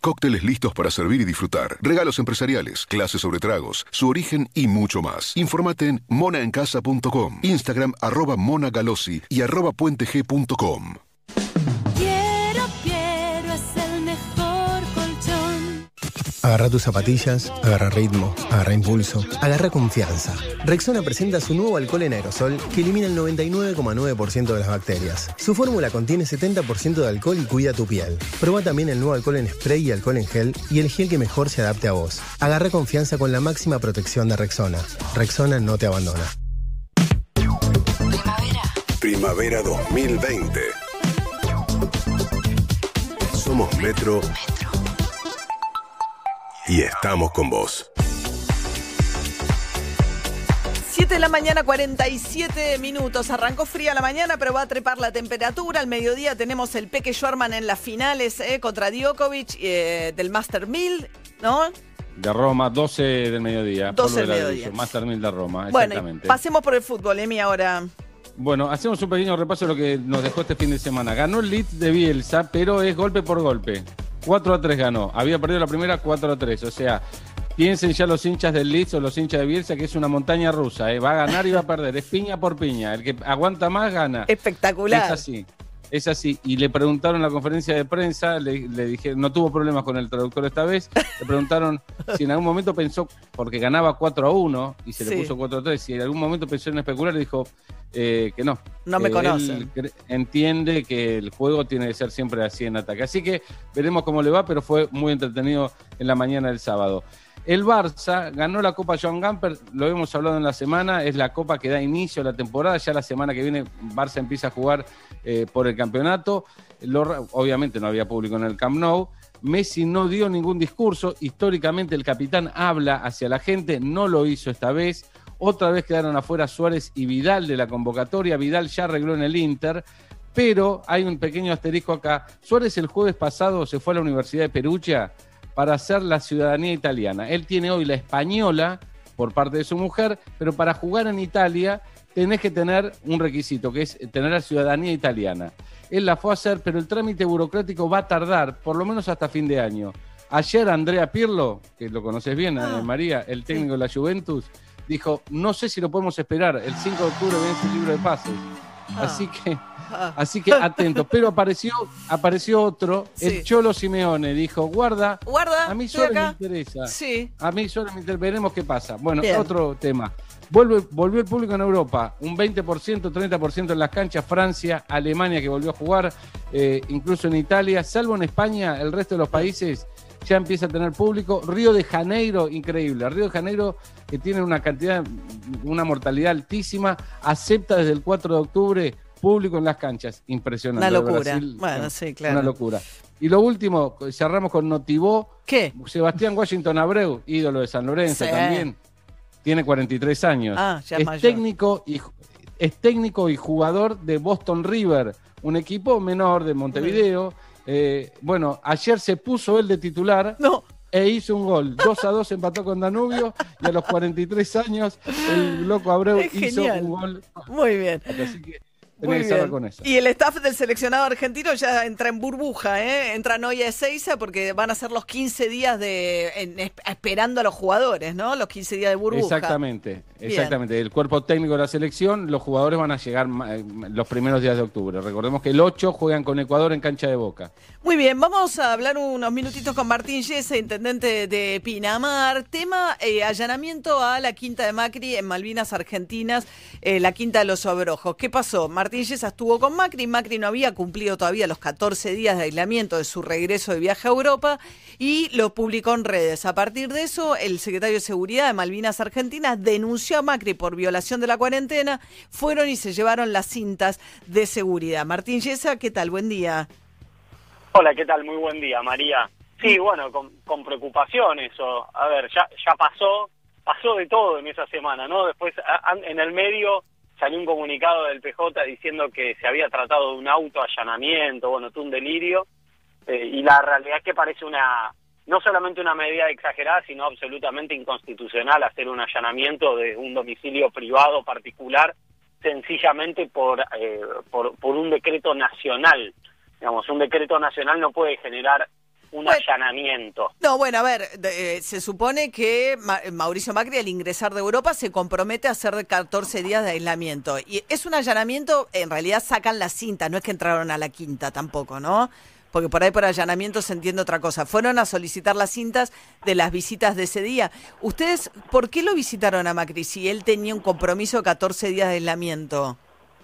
Cócteles listos para servir y disfrutar. Regalos empresariales, clases sobre tragos, su origen y mucho más. Informate en monaencasa.com, Instagram arroba monagalossi y arroba puenteg.com. Agarra tus zapatillas, agarra ritmo, agarra impulso, agarra confianza. Rexona presenta su nuevo alcohol en aerosol que elimina el 99,9% de las bacterias. Su fórmula contiene 70% de alcohol y cuida tu piel. Proba también el nuevo alcohol en spray y alcohol en gel y el gel que mejor se adapte a vos. Agarra confianza con la máxima protección de Rexona. Rexona no te abandona. Primavera 2020. Somos Metro. Y estamos con vos. 7 de la mañana, 47 minutos. Arrancó fría la mañana, pero va a trepar la temperatura. Al mediodía tenemos el Peque Schwarman en las finales eh, contra Djokovic eh, del Master 1000, ¿no? De Roma, 12 del mediodía. 12 del mediodía. Master 1000 de Roma, Bueno, exactamente. pasemos por el fútbol, Emi, ahora. Bueno, hacemos un pequeño repaso de lo que nos dejó este fin de semana. Ganó el Leeds de Bielsa, pero es golpe por golpe. 4 a 3 ganó. Había perdido la primera 4 a 3. O sea, piensen ya los hinchas del Leeds o los hinchas de Bielsa que es una montaña rusa. ¿eh? Va a ganar y va a perder. Es piña por piña. El que aguanta más gana. Espectacular. Es así. Es así. Y le preguntaron en la conferencia de prensa, le, le dije, no tuvo problemas con el traductor esta vez, le preguntaron si en algún momento pensó, porque ganaba 4 a 1 y se Sí. le puso 4 a 3, si en algún momento pensó en especular, le dijo eh, que no. No me Eh, cre- entiende que el juego tiene que ser siempre así en ataque. Así que veremos cómo le va, pero fue muy entretenido en la mañana del sábado. El Barça ganó la Copa John Gamper, lo hemos hablado en la semana, es la copa que da inicio a la temporada, ya la semana que viene Barça empieza a jugar eh, por el campeonato, obviamente no había público en el Camp Nou, Messi no dio ningún discurso, históricamente el capitán habla hacia la gente, no lo hizo esta vez, otra vez quedaron afuera Suárez y Vidal de la convocatoria, Vidal ya arregló en el Inter, pero hay un pequeño asterisco acá, Suárez el jueves pasado se fue a la Universidad de Perugia, para hacer la ciudadanía italiana. Él tiene hoy la española por parte de su mujer, pero para jugar en Italia tenés que tener un requisito, que es tener la ciudadanía italiana. Él la fue a hacer, pero el trámite burocrático va a tardar por lo menos hasta fin de año. Ayer Andrea Pirlo, que lo conoces bien, Ah, María, el técnico de la Juventus, dijo, no sé si lo podemos esperar, el 5 de octubre vence el libro de pases. Así que Ah. Así que atentos. Pero apareció, apareció otro, Sí. el Cholo Simeone. Dijo, guarda, Guarda, a mí solo me interesa. Sí. A mí solo me interesa. Veremos qué pasa. Bueno, Bien. otro tema. Vuelve, volvió el público en Europa, un 20%, 30% en las canchas, Francia, Alemania que volvió a jugar, eh, incluso en Italia, salvo en España, el resto de los países ya empieza a tener público. Río de Janeiro, increíble. Río de Janeiro, que tiene una cantidad, una mortalidad altísima, acepta desde el 4 de octubre público en las canchas. Impresionante. Una locura. Brasil, Bueno, sí, claro. Una locura. Y lo último, cerramos con Notivó. ¿Qué? Sebastián Washington Abreu, ídolo de San Lorenzo Sí. también. Tiene 43 años. Ah, ya es es mayor. técnico y es técnico y jugador de Boston River, un equipo menor de Montevideo. Eh, bueno, ayer se puso él de titular No. e hizo un gol. 2 a 2 empató con Danubio y a los 43 años el loco Abreu Es hizo genial. un gol. Muy bien. Así que Muy tenés que cerrar bien. con eso. Y el staff del seleccionado argentino ya entra en burbuja, ¿eh? Entra Noia Ezeiza porque van a ser los 15 días de en- esperando a los jugadores, ¿no? Los 15 días de burbuja. Exactamente, Bien. exactamente. El cuerpo técnico de la selección, los jugadores van a llegar eh, los primeros días de octubre. Recordemos que el 8 juegan con Ecuador en cancha de Boca. Muy bien, vamos a hablar unos minutitos con Martín Yesa, intendente de Pinamar. Tema eh, allanamiento a la quinta de Macri en Malvinas Argentinas, eh, la quinta de los Obrojos. ¿Qué pasó? Martín Yesa estuvo con Macri, Macri no había cumplido todavía los 14 días de aislamiento de su regreso de viaje a Europa y lo publicó en redes. A partir de eso, el secretario de Seguridad de Malvinas Argentinas denunció a Macri por violación de la cuarentena. Fueron y se llevaron las cintas de seguridad. Martín Yesa, ¿qué tal? Buen día. Hola, ¿qué tal? Muy buen día, María. Sí, bueno, con, con preocupación eso. A ver, ya, ya pasó, pasó de todo en esa semana, ¿no? Después, a- en el medio salió un comunicado del PJ diciendo que se había tratado de un autoallanamiento, bueno, todo un delirio. Eh, y la realidad es que parece una, no solamente una medida exagerada, sino absolutamente inconstitucional hacer un allanamiento de un domicilio privado particular sencillamente por, eh, por, por un decreto nacional. Digamos, un decreto nacional no puede generar un Bueno. allanamiento. No, bueno, a ver, eh, se supone que Ma- Mauricio Macri al ingresar de Europa se compromete a hacer de 14 días de aislamiento. Y es un allanamiento, en realidad sacan la cinta, no es que entraron a la quinta tampoco, ¿no? Porque por ahí por allanamiento se entiende otra cosa. Fueron a solicitar las cintas de las visitas de ese día. ¿Ustedes por qué lo visitaron a Macri si él tenía un compromiso de 14 días de aislamiento?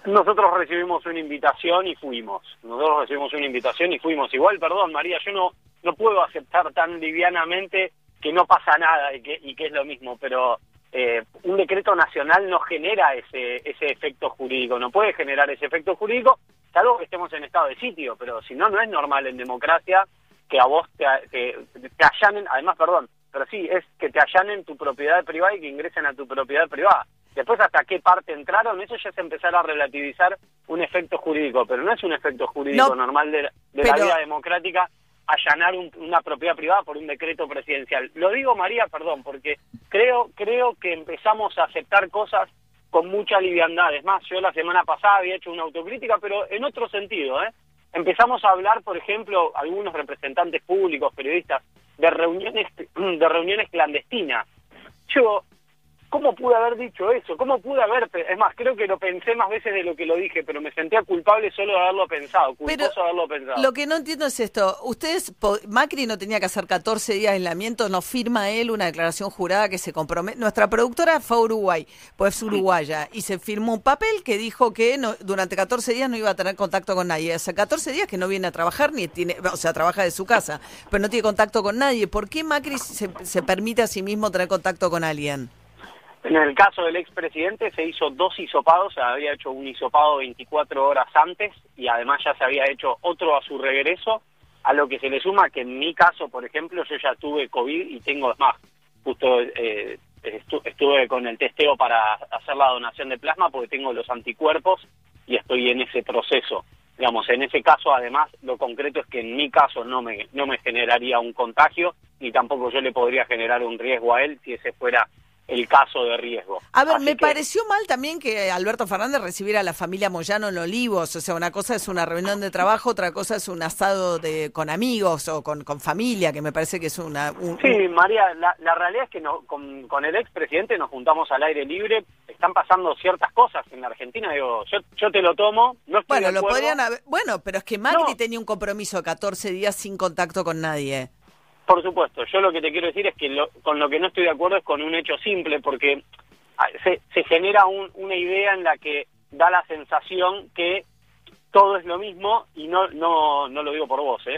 Nosotros recibimos una invitación y fuimos. Nosotros recibimos una invitación y fuimos. Igual, perdón, María, yo no, no puedo aceptar tan livianamente que no pasa nada y que, y que es lo mismo, pero eh, un decreto nacional no genera ese, ese efecto jurídico, no puede generar ese efecto jurídico, salvo que estemos en estado de sitio, pero si no, no es normal en democracia que a vos te, te, te allanen, además, perdón, pero sí, es que te allanen tu propiedad privada y que ingresen a tu propiedad privada. Después hasta qué parte entraron, eso ya es empezar a relativizar un efecto jurídico, pero no es un efecto jurídico No, normal de, de la vida democrática allanar un- una propiedad privada por un decreto presidencial. Lo digo, María, perdón, porque creo, creo que empezamos a aceptar cosas con mucha liviandad. Es más, yo la semana pasada había hecho una autocrítica, pero en otro sentido, ¿eh? Empezamos a hablar, por ejemplo, algunos representantes públicos, periodistas, de reuniones, de reuniones clandestinas. Yo, ¿cómo pude haber dicho eso? ¿Cómo pude haber, es más, creo que lo pensé más veces de lo que lo dije, pero me sentía culpable solo de haberlo pensado, culposo Pero de haberlo pensado. Lo que no entiendo es esto. Ustedes, Macri no tenía que hacer 14 días de aislamiento, no firma él una declaración jurada que se compromete. Nuestra productora fue a Uruguay, pues es uruguaya, y se firmó un papel que dijo que no- durante 14 días no iba a tener contacto con nadie. Hace 14 días que no viene a trabajar, ni tiene, o sea, trabaja de su casa, pero no tiene contacto con nadie. ¿Por qué Macri se, se permite a sí mismo tener contacto con alguien? En el caso del expresidente se hizo dos hisopados, se había hecho un hisopado 24 horas antes y además ya se había hecho otro a su regreso, a lo que se le suma que en mi caso, por ejemplo, yo ya tuve COVID y tengo más. Justo eh, estu- estuve con el testeo para hacer la donación de plasma porque tengo los anticuerpos y estoy en ese proceso. Digamos, en ese caso, además, lo concreto es que en mi caso no me, no me generaría un contagio, ni tampoco yo le podría generar un riesgo a él si ese fuera el caso de riesgo. A ver, Así me que- pareció mal también que Alberto Fernández recibiera a la familia Moyano en Olivos. O sea, una cosa es una reunión de trabajo, otra cosa es un asado de, con amigos o con, con familia, que me parece que es una... un- Sí, María, la, la realidad es que no- con, con el expresidente nos juntamos al aire libre, están pasando ciertas cosas en la Argentina, digo, yo, yo te lo tomo, no estoy Bueno, de lo acuerdo. podrían haber... Bueno, pero es que Macri No. tenía un compromiso de 14 días sin contacto con nadie. Por supuesto, yo lo que te quiero decir es que lo- con lo que no estoy de acuerdo es con un hecho simple, porque ah, se, se genera un- una idea en la que da la sensación que todo es lo mismo y no, no, no lo digo por vos, ¿eh?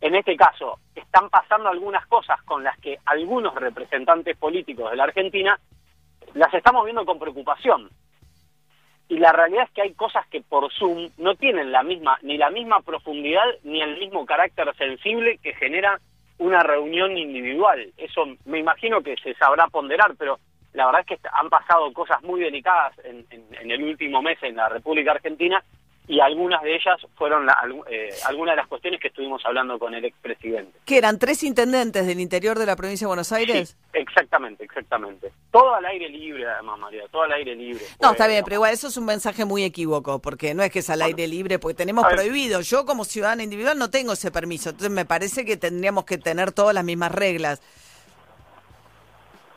En este caso, están pasando algunas cosas con las que algunos representantes políticos de la Argentina las estamos viendo con preocupación. Y la realidad es que hay cosas que por Zoom no tienen la misma, ni la misma profundidad, ni el mismo carácter sensible que genera una reunión individual. Eso me imagino que se sabrá ponderar, pero la verdad es que han pasado cosas muy delicadas en, en- en el último mes en la República Argentina y algunas de ellas fueron la- eh, algunas de las cuestiones que estuvimos hablando con el expresidente. Que eran tres intendentes del interior de la provincia de Buenos Aires. Sí, exactamente, exactamente. Todo al aire libre, además, María, todo al aire libre. No, está bien, pero igual eso es un mensaje muy equívoco, porque no es que es al aire libre, porque tenemos prohibido. Yo como ciudadana individual no tengo ese permiso, entonces me parece que tendríamos que tener todas las mismas reglas.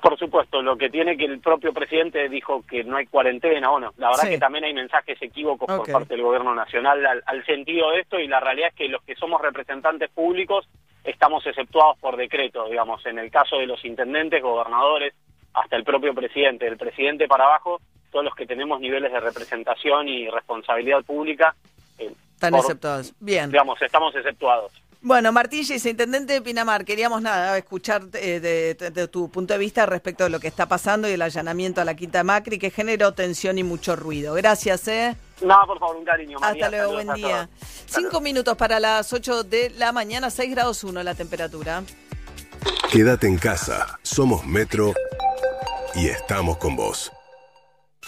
Por supuesto, lo que tiene que el propio presidente dijo que no hay cuarentena, bueno, la verdad Sí. que también hay mensajes equívocos por parte del gobierno nacional al, al sentido de esto y la realidad es que los que somos representantes públicos estamos exceptuados por decreto, digamos, en el caso de los intendentes, gobernadores, hasta el propio presidente, del presidente para abajo, todos los que tenemos niveles de representación y responsabilidad pública, eh, Están por- aceptados. Bien. digamos, estamos exceptuados. Bueno, Martín Gis, intendente de Pinamar, queríamos nada, escuchar eh, de, de- de tu punto de vista respecto de lo que está pasando y el allanamiento a la Quinta Macri, que generó tensión y mucho ruido. Gracias, ¿eh? Nada, por favor, un cariño. María. Hasta luego, Saludos buen día. Cinco minutos para las 8 de la mañana, 6 grados 1 la temperatura. Quédate en casa. Somos Metro y estamos con vos.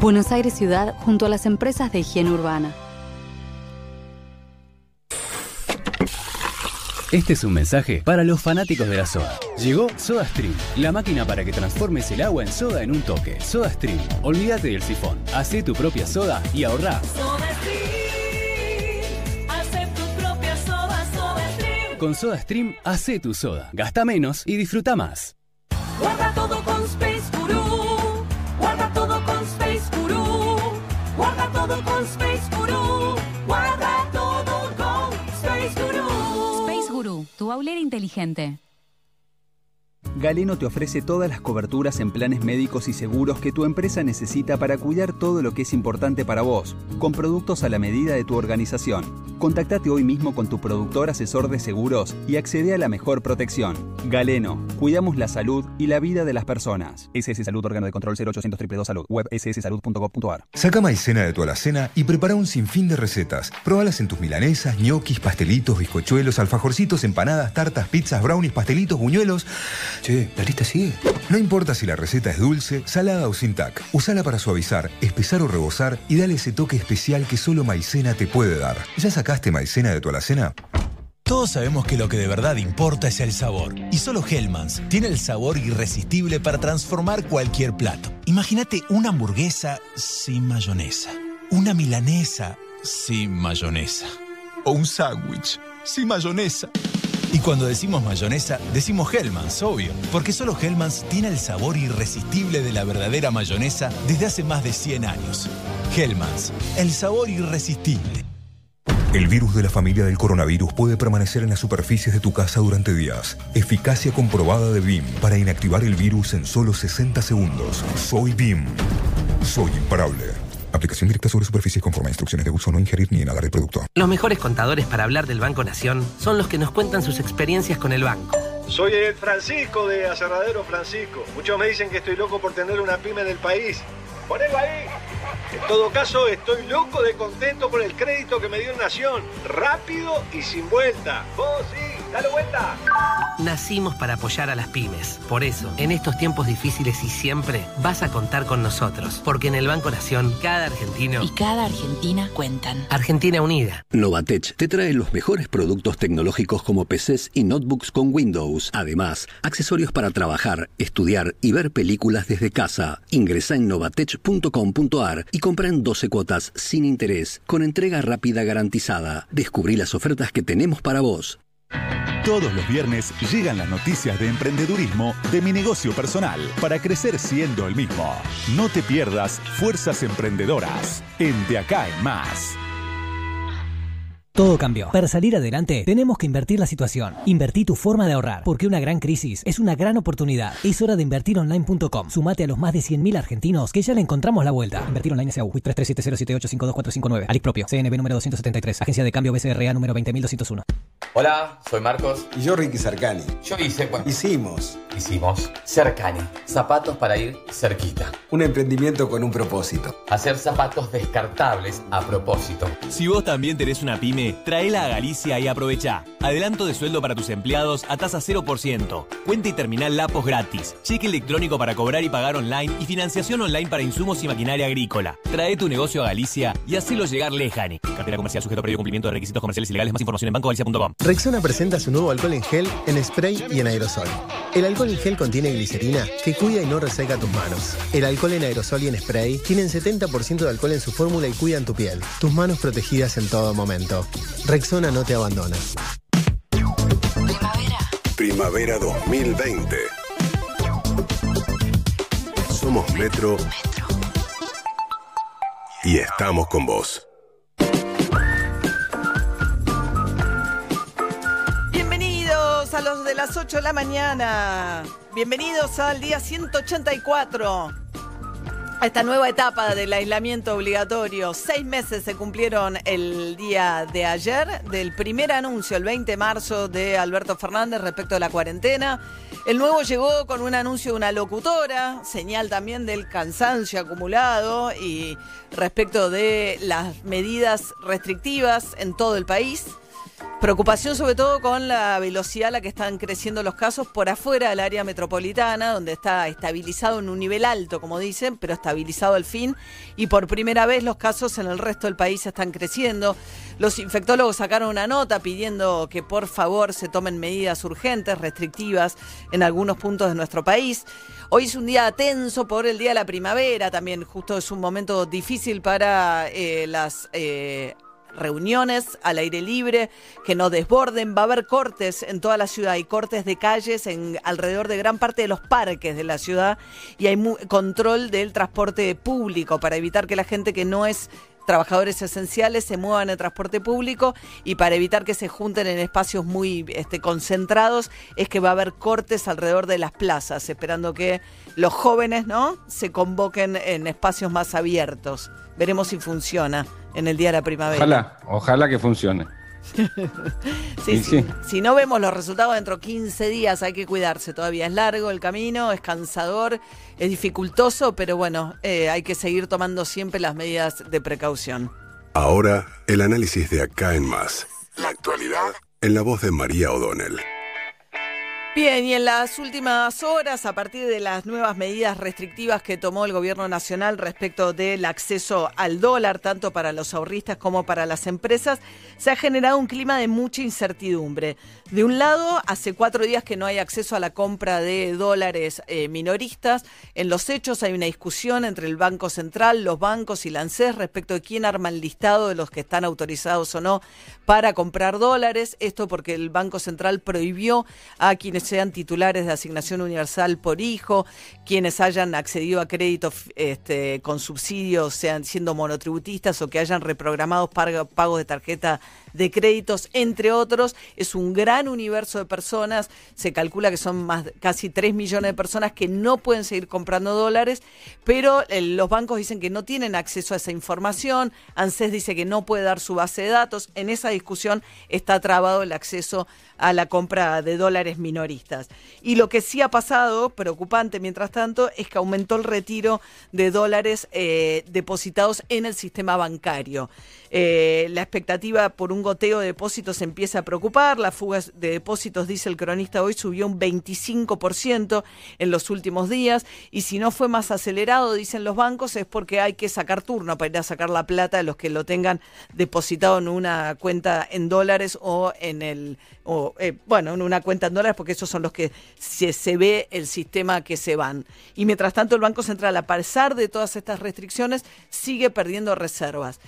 Buenos Aires Ciudad junto a las empresas de higiene urbana. Este es un mensaje para los fanáticos de la soda. Llegó SodaStream, la máquina para que transformes el agua en soda en un toque. SodaStream, olvídate del sifón. Hacé tu propia soda y ahorrá. Con SodaStream, hacé tu soda. Gasta menos y disfruta más. Guarda todo con Space Guru. Tu inteligente. Galeno te ofrece todas las coberturas en planes médicos y seguros que tu empresa necesita para cuidar todo lo que es importante para vos, con productos a la medida de tu organización. Contactate hoy mismo con tu productor asesor de seguros y accede a la mejor protección. Galeno, cuidamos la salud y la vida de las personas. SS Salud, órgano de control 0800 222 Salud, web sssalud.gov.ar. Saca maicena de tu alacena y prepara un sinfín de recetas. Probalas en tus milanesas, ñoquis, pastelitos, bizcochuelos, alfajorcitos, empanadas, tartas, pizzas, brownies, pastelitos, buñuelos. Che, la lista sigue. No importa si la receta es dulce, salada o sin tac. Usala para suavizar, espesar o rebosar y dale ese toque especial que solo maicena te puede dar. ¿Ya sacaste maicena de tu alacena? Todos sabemos que lo que de verdad importa es el sabor. Y solo Hellmann's tiene el sabor irresistible para transformar cualquier plato. Imagínate una hamburguesa sin mayonesa. Una milanesa sin mayonesa. O un sándwich sin mayonesa. Y cuando decimos mayonesa, decimos Hellmann's, obvio. Porque solo Hellmann's tiene el sabor irresistible de la verdadera mayonesa desde hace más de 100 años. Hellmann's, el sabor irresistible. El virus de la familia del coronavirus puede permanecer en las superficies de tu casa durante días. Eficacia comprobada de BIM para inactivar el virus en solo 60 segundos. Soy BIM. Soy imparable. Aplicación directa sobre superficies conforme a instrucciones de uso, no ingerir ni inhalar el producto. Los mejores contadores para hablar del Banco Nación son los que nos cuentan sus experiencias con el banco. Soy el Francisco de Aserradero Francisco. Muchos me dicen que estoy loco por tener una pyme del país. Ponelo ahí. En todo caso, estoy loco de contento por el crédito que me dio Nación. Rápido y sin vuelta. Vos sí, dale vuelta. Nacimos para apoyar a las pymes. Por eso, en estos tiempos difíciles y siempre, vas a contar con nosotros. Porque en el Banco Nación, cada argentino Y cada Argentina cuentan. Argentina Unida. Novatech te trae los mejores productos tecnológicos como PCs y notebooks con Windows. Además, accesorios para trabajar, estudiar y ver películas desde casa. Ingresa en novatech.com.ar y compra en 12 cuotas sin interés, con entrega rápida garantizada. Descubrí las ofertas que tenemos para vos. Todos los viernes llegan las noticias de emprendedurismo de mi negocio personal para crecer siendo el mismo. No te pierdas Fuerzas Emprendedoras en De Acá en Más. Todo cambió. Para salir adelante, tenemos que invertir la situación. Invertí tu forma de ahorrar, porque una gran crisis es una gran oportunidad. Es hora de invertironline.com. Sumate a los más de 100.000 argentinos que ya le encontramos la vuelta. Invertir online SAU, 337078524459. Alic propio, CNB número 273, Agencia de Cambio BCRA número 20201. Hola, soy Marcos. Y yo Ricky Cercani. Yo hice, bueno, Hicimos hicimos Cercani, zapatos para ir cerquita. un emprendimiento con un propósito. Hacer zapatos descartables a propósito. Si vos también tenés una pyme, traela a Galicia y aprovecha. Adelanto de sueldo para tus empleados a tasa 0%. Cuenta y terminal Lapos gratis. Cheque electrónico para cobrar y pagar online y financiación online para insumos y maquinaria agrícola. Trae tu negocio a Galicia y hacelo llegar lejani. Cartera comercial sujeto a previo cumplimiento de requisitos comerciales y legales. Más información en bancogalicia.com. Rexona presenta su nuevo alcohol en gel, en spray y en aerosol. El alcohol en gel contiene glicerina que cuida y no reseca tus manos. El alcohol en aerosol y en spray tienen 70% de alcohol en su fórmula y cuidan tu piel. Tus manos protegidas en todo momento. Rexona no te abandona. Primavera 2020. Somos Metro. Y estamos con vos. Bienvenidos a los de las 8 de la mañana. Bienvenidos al día 184. Esta nueva etapa del aislamiento obligatorio. Seis meses se cumplieron el día de ayer del primer anuncio, el 20 de marzo, de Alberto Fernández respecto a la cuarentena. El nuevo llegó con un anuncio de una locutora, señal también del cansancio acumulado y respecto de las medidas restrictivas en todo el país. Preocupación sobre todo con la velocidad a la que están creciendo los casos por afuera del área metropolitana, donde está estabilizado en un nivel alto, como dicen, pero estabilizado al fin. Y por primera vez los casos en el resto del país están creciendo. Los infectólogos sacaron una nota pidiendo que por favor se tomen medidas urgentes, restrictivas en algunos puntos de nuestro país. Hoy es un día tenso por el día de la primavera, también justo es un momento difícil para eh, las... eh, reuniones al aire libre que no desborden. Va a haber cortes en toda la ciudad, hay cortes de calles en alrededor de gran parte de los parques de la ciudad y hay control del transporte público para evitar que la gente que no es trabajadores esenciales se muevan en transporte público y para evitar que se junten en espacios muy este, concentrados es que va a haber cortes alrededor de las plazas, esperando que los jóvenes no se convoquen en espacios más abiertos. Veremos si funciona en el día de la primavera. Ojalá, ojalá que funcione. Sí, Y sí. sí. Si no vemos los resultados dentro de 15 días, hay que cuidarse. Todavía es largo el camino, es cansador, es dificultoso, pero bueno, eh, hay que seguir tomando siempre las medidas de precaución. Ahora, el análisis de acá en más. La actualidad en la voz de María O'Donnell. Bien, y en las últimas horas, a partir de las nuevas medidas restrictivas que tomó el gobierno nacional respecto del acceso al dólar, tanto para los ahorristas como para las empresas, se ha generado un clima de mucha incertidumbre. De un lado, hace cuatro días que no hay acceso a la compra de dólares eh, minoristas. En los hechos hay una discusión entre el Banco Central, los bancos y la ANSES respecto de quién arma el listado de los que están autorizados o no para comprar dólares. Esto porque el Banco Central prohibió a quienes sean titulares de asignación universal por hijo, quienes hayan accedido a créditos este, con subsidios, sean siendo monotributistas o que hayan reprogramado pagos de tarjeta de créditos, entre otros. Es un gran universo de personas. Se calcula que son más casi 3 millones de personas que no pueden seguir comprando dólares, pero eh, los bancos dicen que no tienen acceso a esa información. ANSES dice que no puede dar su base de datos. En esa discusión está trabado el acceso a la compra de dólares minoristas. Y lo que sí ha pasado, preocupante mientras tanto, es que aumentó el retiro de dólares eh, depositados en el sistema bancario. Eh, la expectativa por un goteo de depósitos empieza a preocupar. La fuga de depósitos, dice el cronista hoy, subió un 25% en los últimos días. Y si no fue más acelerado, dicen los bancos, es porque hay que sacar turno para ir a sacar la plata de los que lo tengan depositado en una cuenta en dólares o en el o eh, bueno, en una cuenta en dólares, porque esos son los que se, se ve el sistema que se van. Y mientras tanto, el Banco Central, a pesar de todas estas restricciones, sigue perdiendo reservas.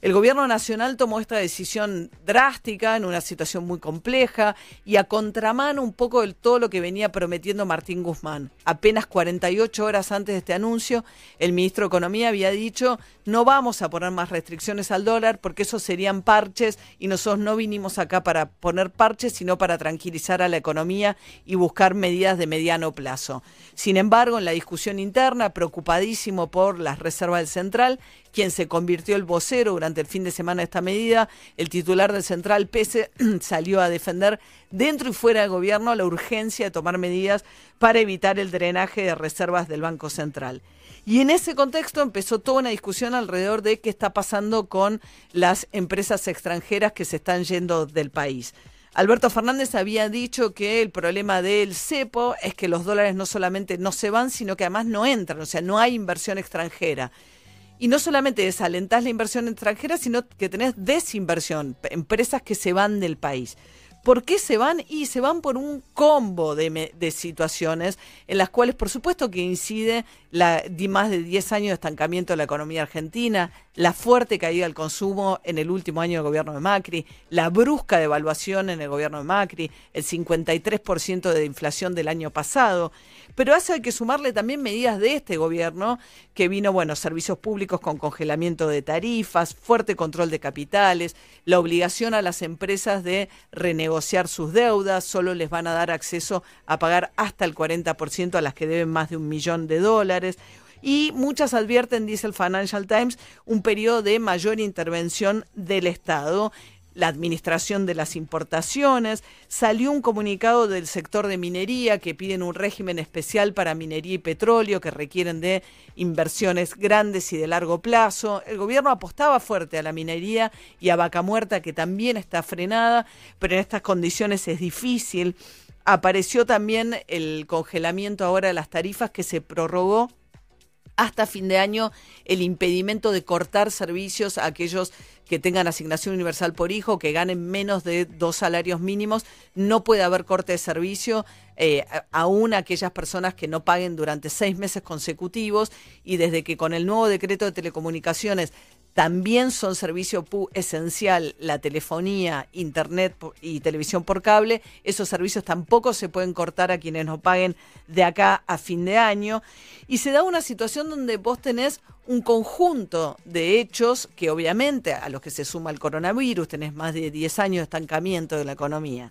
El gobierno nacional tomó esta decisión drástica en una situación muy compleja y a contramano un poco de todo lo que venía prometiendo Martín Guzmán. Apenas 48 horas antes de este anuncio, el ministro de Economía había dicho no vamos a poner más restricciones al dólar porque esos serían parches y nosotros no vinimos acá para poner parches, sino para tranquilizar a la economía y buscar medidas de mediano plazo. Sin embargo, en la discusión interna, preocupadísimo por las reservas del central, quien se convirtió el vocero durante el fin de semana de esta medida, el titular del Central, Pese, salió a defender dentro y fuera del gobierno la urgencia de tomar medidas para evitar el drenaje de reservas del Banco Central. Y en ese contexto empezó toda una discusión alrededor de qué está pasando con las empresas extranjeras que se están yendo del país. Alberto Fernández había dicho que el problema del cepo es que los dólares no solamente no se van, sino que además no entran, o sea, no hay inversión extranjera. Y no solamente desalentás la inversión extranjera, sino que tenés desinversión, empresas que se van del país. ¿Por qué se van? Y se van por un combo de, situaciones en las cuales, por supuesto, que incide la, más de 10 años de estancamiento de la economía argentina, la fuerte caída del consumo en el último año del gobierno de Macri, la brusca devaluación en el gobierno de Macri, el 53% de inflación del año pasado. Pero eso hay que sumarle también medidas de este gobierno, que vino, bueno, servicios públicos con congelamiento de tarifas, fuerte control de capitales, la obligación a las empresas de renegociar sus deudas, solo les van a dar acceso a pagar hasta el 40% a las que deben más de un millón de dólares. Y muchas advierten, dice el Financial Times, un periodo de mayor intervención del Estado. La administración de las importaciones. Salió un comunicado del sector de minería que piden un régimen especial para minería y petróleo que requieren de inversiones grandes y de largo plazo. El gobierno apostaba fuerte a la minería y a Vaca Muerta, que también está frenada, pero en estas condiciones es difícil. Apareció también el congelamiento ahora de las tarifas que se prorrogó hasta fin de año el impedimento de cortar servicios a aquellos que tengan asignación universal por hijo, que ganen menos de dos salarios mínimos, no puede haber corte de servicio, eh, aún aquellas personas que no paguen durante seis meses consecutivos y desde que con el nuevo decreto de telecomunicaciones también son servicio esencial la telefonía, internet y televisión por cable. Esos servicios tampoco se pueden cortar a quienes no paguen de acá a fin de año. Y se da una situación donde vos tenés un conjunto de hechos que obviamente a los que se suma el coronavirus, tenés más de 10 años de estancamiento de la economía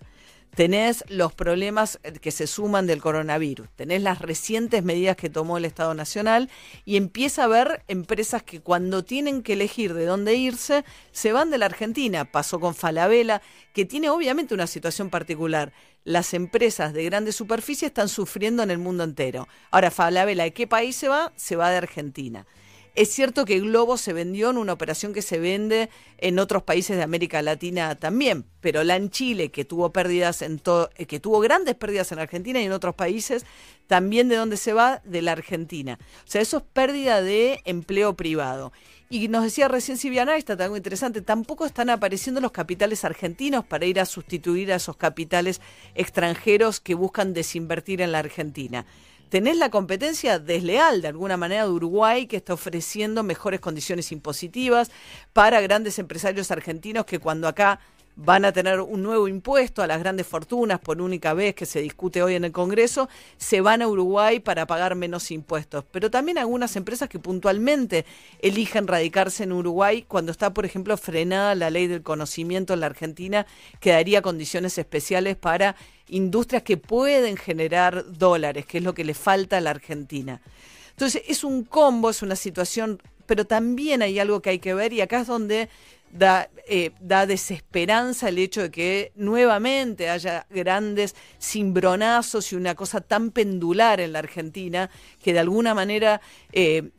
tenés los problemas eh, que se suman del coronavirus, tenés las recientes medidas que tomó el Estado Nacional y empieza a haber empresas que cuando tienen que elegir de dónde irse, se van de la Argentina. Pasó con Falabella, que tiene obviamente una situación particular. Las empresas de grandes superficie están sufriendo en el mundo entero. Ahora, Falabella, ¿de qué país se va? Se va de Argentina. Es cierto que Globo se vendió en una operación que se vende en otros países de América Latina también, pero la en Chile, que tuvo pérdidas en todo, eh, que tuvo grandes pérdidas en Argentina y en otros países, también de dónde se va, de la Argentina. O sea, eso es pérdida de empleo privado. Y nos decía recién Silviana, está algo interesante, tampoco están apareciendo los capitales argentinos para ir a sustituir a esos capitales extranjeros que buscan desinvertir en la Argentina tenés la competencia desleal de alguna manera de Uruguay que está ofreciendo mejores condiciones impositivas para grandes empresarios argentinos que cuando acá van a tener un nuevo impuesto a las grandes fortunas por única vez que se discute hoy en el Congreso, se van a Uruguay para pagar menos impuestos. Pero también algunas empresas que puntualmente eligen radicarse en Uruguay cuando está, por ejemplo, frenada la ley del conocimiento en la Argentina, que daría condiciones especiales para industrias que pueden generar dólares, que es lo que le falta a la Argentina. Entonces, es un combo, es una situación, pero también hay algo que hay que ver y acá es donde da, eh, da desesperanza el hecho de que nuevamente haya grandes cimbronazos y una cosa tan pendular en la Argentina que de alguna manera eh,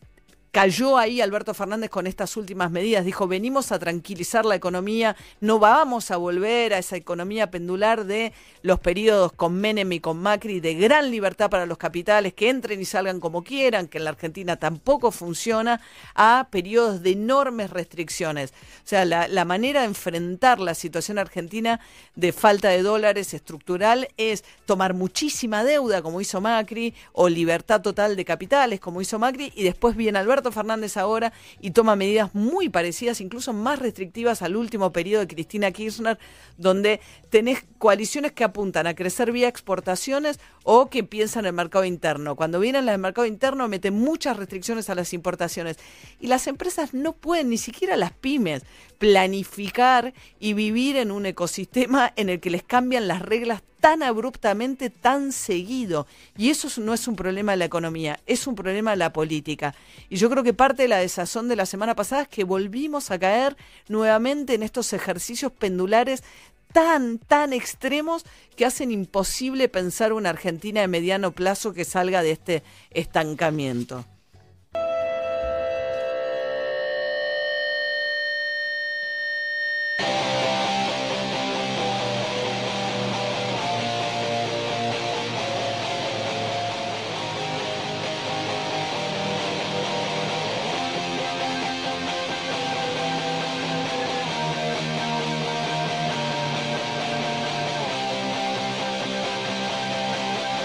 cayó ahí Alberto Fernández con estas últimas medidas. Dijo, venimos a tranquilizar la economía, no vamos a volver a esa economía pendular de los periodos con Menem y con Macri, de gran libertad para los capitales, que entren y salgan como quieran, que en la Argentina tampoco funciona, a periodos de enormes restricciones. O sea, la, la manera de enfrentar la situación argentina de falta de dólares estructural es tomar muchísima deuda, como hizo Macri, o libertad total de capitales, como hizo Macri, y después viene Fernández ahora y toma medidas muy parecidas, incluso más restrictivas al último periodo de Cristina Kirchner, donde tenés coaliciones que apuntan a crecer vía exportaciones o que piensan en el mercado interno. Cuando vienen las del mercado interno meten muchas restricciones a las importaciones y las empresas no pueden, ni siquiera las pymes, planificar y vivir en un ecosistema en el que les cambian las reglas tan abruptamente, tan seguido. Y eso no es un problema de la economía, es un problema de la política. Y yo creo que parte de la desazón de la semana pasada es que volvimos a caer nuevamente en estos ejercicios pendulares tan, tan extremos que hacen imposible pensar una Argentina de mediano plazo que salga de este estancamiento.